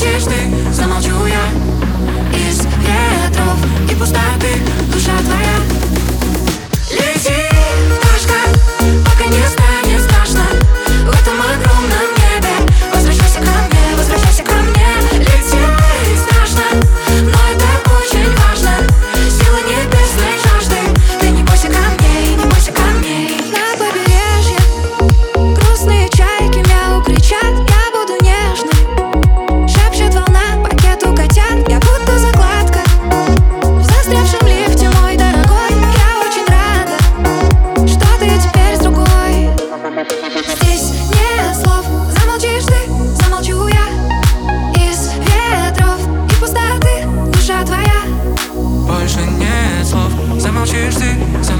хочешь ты, замолчу я. qështi Se